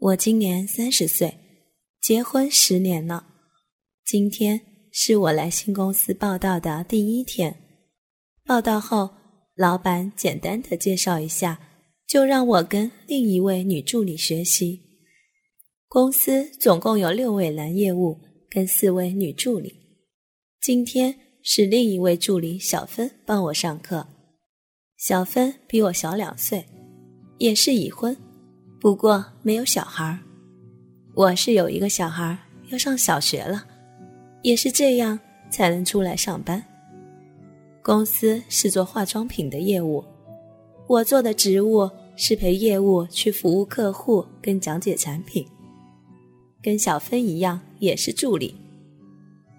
我今年三十岁，结婚十年了。今天是我来新公司报道的第一天。报道后，老板简单的介绍一下，就让我跟另一位女助理学习。公司总共有六位男业务跟四位女助理。今天是另一位助理小芬帮我上课。小芬比我小两岁，也是已婚。不过没有小孩儿，我是有一个小孩要上小学了，也是这样才能出来上班。公司是做化妆品的业务，我做的职务是陪业务去服务客户跟讲解产品，跟小芬一样也是助理。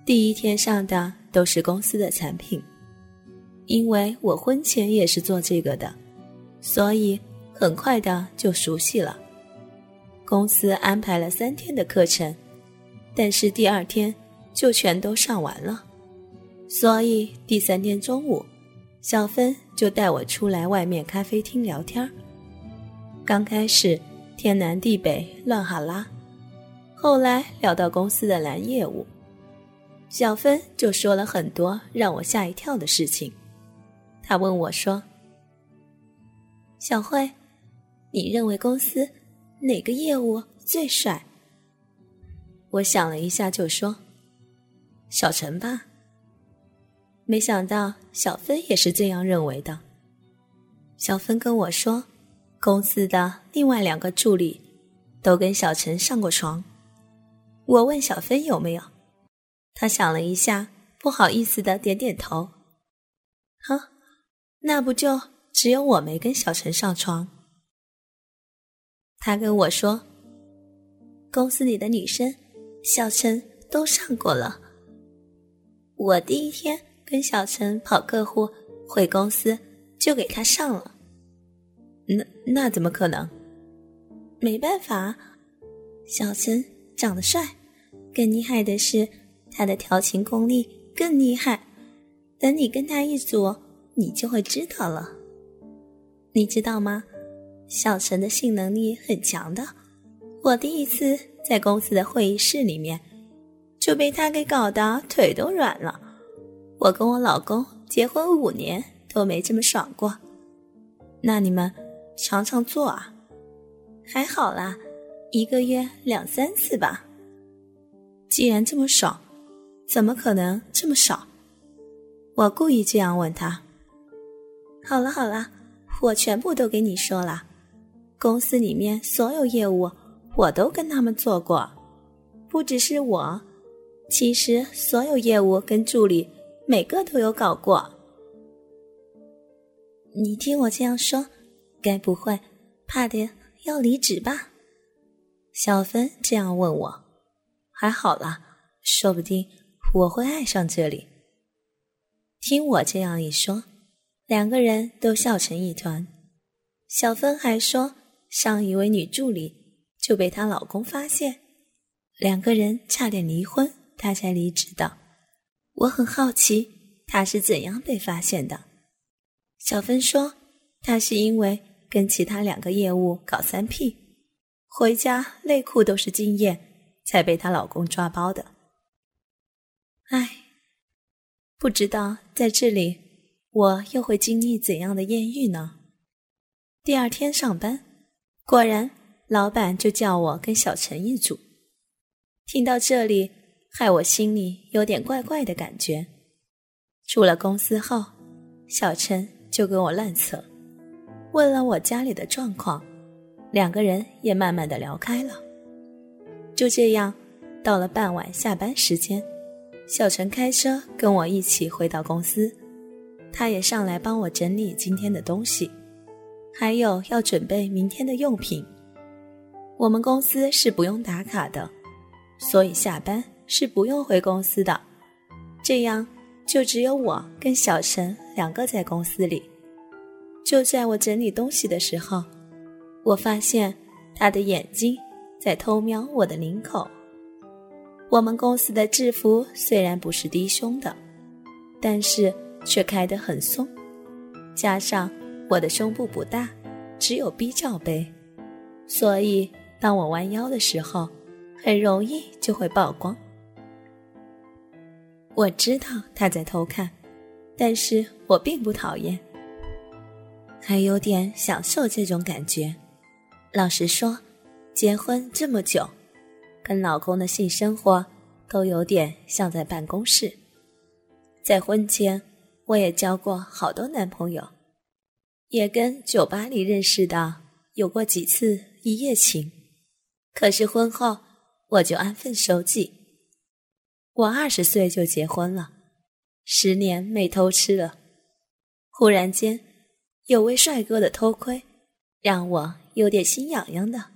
第一天上的都是公司的产品，因为我婚前也是做这个的，所以。很快的就熟悉了。公司安排了三天的课程，但是第二天就全都上完了。所以第三天中午，小芬就带我出来外面咖啡厅聊天刚开始天南地北乱哈拉，后来聊到公司的蓝业务，小芬就说了很多让我吓一跳的事情。她问我说：“小慧。”你认为公司哪个业务最帅？我想了一下，就说：“小陈吧。”没想到小芬也是这样认为的。小芬跟我说，公司的另外两个助理都跟小陈上过床。我问小芬有没有，她想了一下，不好意思的点点头。哈，那不就只有我没跟小陈上床？他跟我说：“公司里的女生，小陈都上过了。我第一天跟小陈跑客户回公司，就给他上了。那那怎么可能？没办法，小陈长得帅，更厉害的是他的调情功力更厉害。等你跟他一组，你就会知道了。你知道吗？”小陈的性能力很强的，我第一次在公司的会议室里面就被他给搞得腿都软了。我跟我老公结婚五年都没这么爽过。那你们常常做啊？还好啦，一个月两三次吧。既然这么爽，怎么可能这么少？我故意这样问他。好了好了，我全部都给你说了。公司里面所有业务，我都跟他们做过，不只是我，其实所有业务跟助理每个都有搞过。你听我这样说，该不会怕的要离职吧？小芬这样问我，还好啦，说不定我会爱上这里。听我这样一说，两个人都笑成一团。小芬还说。上一位女助理就被她老公发现，两个人差点离婚，她才离职的。我很好奇她是怎样被发现的。小芬说，她是因为跟其他两个业务搞三 P，回家内裤都是精液，才被她老公抓包的。唉，不知道在这里我又会经历怎样的艳遇呢？第二天上班。果然，老板就叫我跟小陈一组。听到这里，害我心里有点怪怪的感觉。出了公司后，小陈就跟我乱扯，问了我家里的状况，两个人也慢慢的聊开了。就这样，到了傍晚下班时间，小陈开车跟我一起回到公司，他也上来帮我整理今天的东西。还有要准备明天的用品。我们公司是不用打卡的，所以下班是不用回公司的。这样就只有我跟小陈两个在公司里。就在我整理东西的时候，我发现他的眼睛在偷瞄我的领口。我们公司的制服虽然不是低胸的，但是却开得很松，加上。我的胸部不大，只有 B 罩杯，所以当我弯腰的时候，很容易就会曝光。我知道他在偷看，但是我并不讨厌，还有点享受这种感觉。老实说，结婚这么久，跟老公的性生活都有点像在办公室。在婚前，我也交过好多男朋友，也跟酒吧里认识的有过几次一夜情。可是婚后，我就安分守己。我二十岁就结婚了，十年没偷吃了。忽然间，有位帅哥的偷窥，让我有点心痒痒的。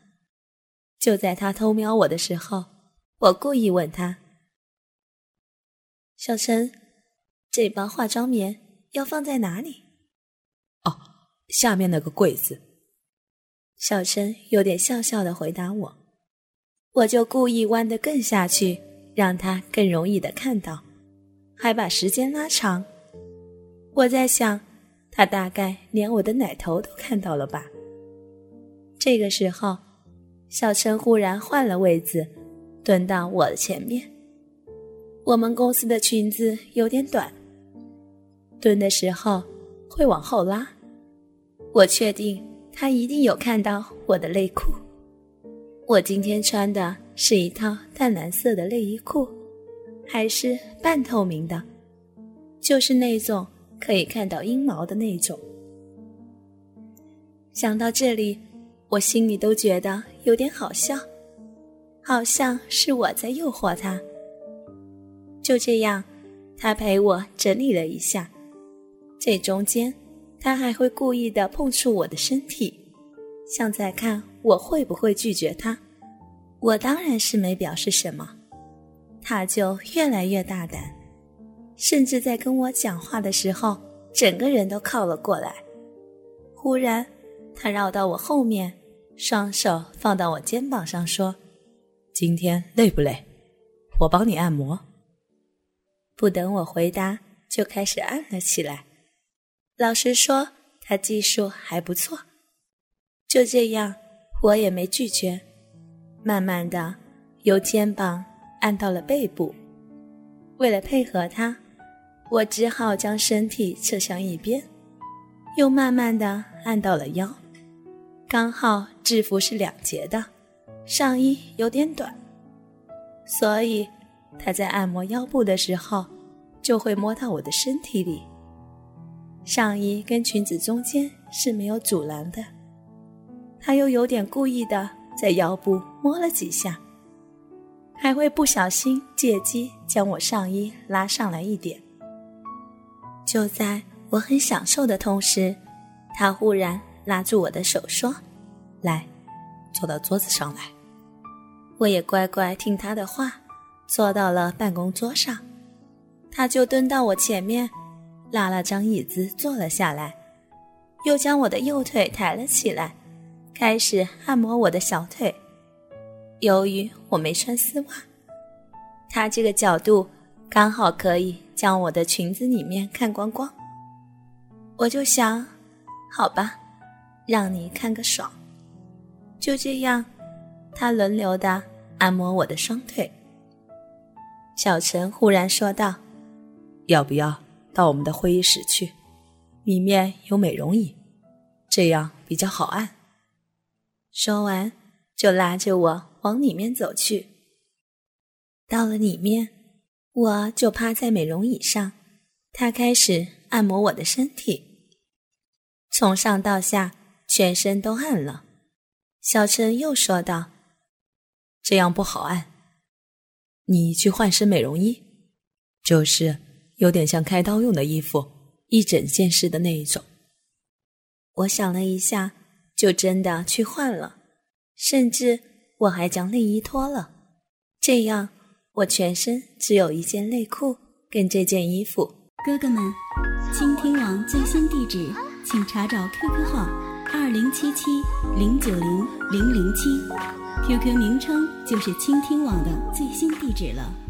就在他偷瞄我的时候，我故意问他：“小陈，这包化妆棉要放在哪里？”“，下面那个柜子。”小陈有点笑笑的回答我。我就故意弯得更下去。让他更容易的看到，还把时间拉长。我在想，他大概连我的奶头都看到了吧。这个时候，小陈忽然换了位子，蹲到我的前面。我们公司的裙子有点短，蹲的时候会往后拉。我确定他一定有看到我的内裤。我今天穿的。是一套淡蓝色的内衣裤，还是半透明的，就是那种可以看到阴毛的那种。想到这里，我心里都觉得有点好笑，好像是我在诱惑他。就这样，他陪我整理了一下，这中间他还会故意的碰触我的身体，像在看我会不会拒绝他。我当然是没表示什么，他就越来越大胆，甚至在跟我讲话的时候，整个人都靠了过来。忽然，他绕到我后面，双手放到我肩膀上，说：“今天累不累？我帮你按摩。”不等我回答，就开始按了起来。老实说，他技术还不错。就这样，我也没拒绝。慢慢的，由肩膀按到了背部。为了配合他，我只好将身体侧向一边，又慢慢的按到了腰。刚好制服是两截的，上衣有点短，所以他在按摩腰部的时候，就会摸到我的身体里。上衣跟裙子中间是没有阻拦的，他又有点故意的。在腰部摸了几下，还会不小心借机将我上衣拉上来一点。就在我很享受的同时，他忽然拉住我的手说：“来，坐到桌子上来。”我也乖乖听他的话，坐到了办公桌上。他就蹲到我前面，拉了张椅子坐了下来，又将我的右腿抬了起来。开始按摩我的小腿，由于我没穿丝袜，他这个角度刚好可以将我的裙子里面看光光。我就想，好吧，让你看个爽。就这样，他轮流的按摩我的双腿。小陈忽然说道：“要不要到我们的会议室去？里面有美容椅，这样比较好按。”说完，就拉着我往里面走去。到了里面，我就趴在美容椅上，他开始按摩我的身体，从上到下，全身都按了。小陈又说道：“这样不好按，你去换身美容衣，就是有点像开刀用的衣服，一整件式的那一种。”我想了一下。就真的去换了，甚至我还将内衣脱了，这样我全身只有一件内裤跟这件衣服。哥哥们，倾听网最新地址，请查找 QQ 号二零七七零九零零零七，QQ 名称就是倾听网的最新地址了。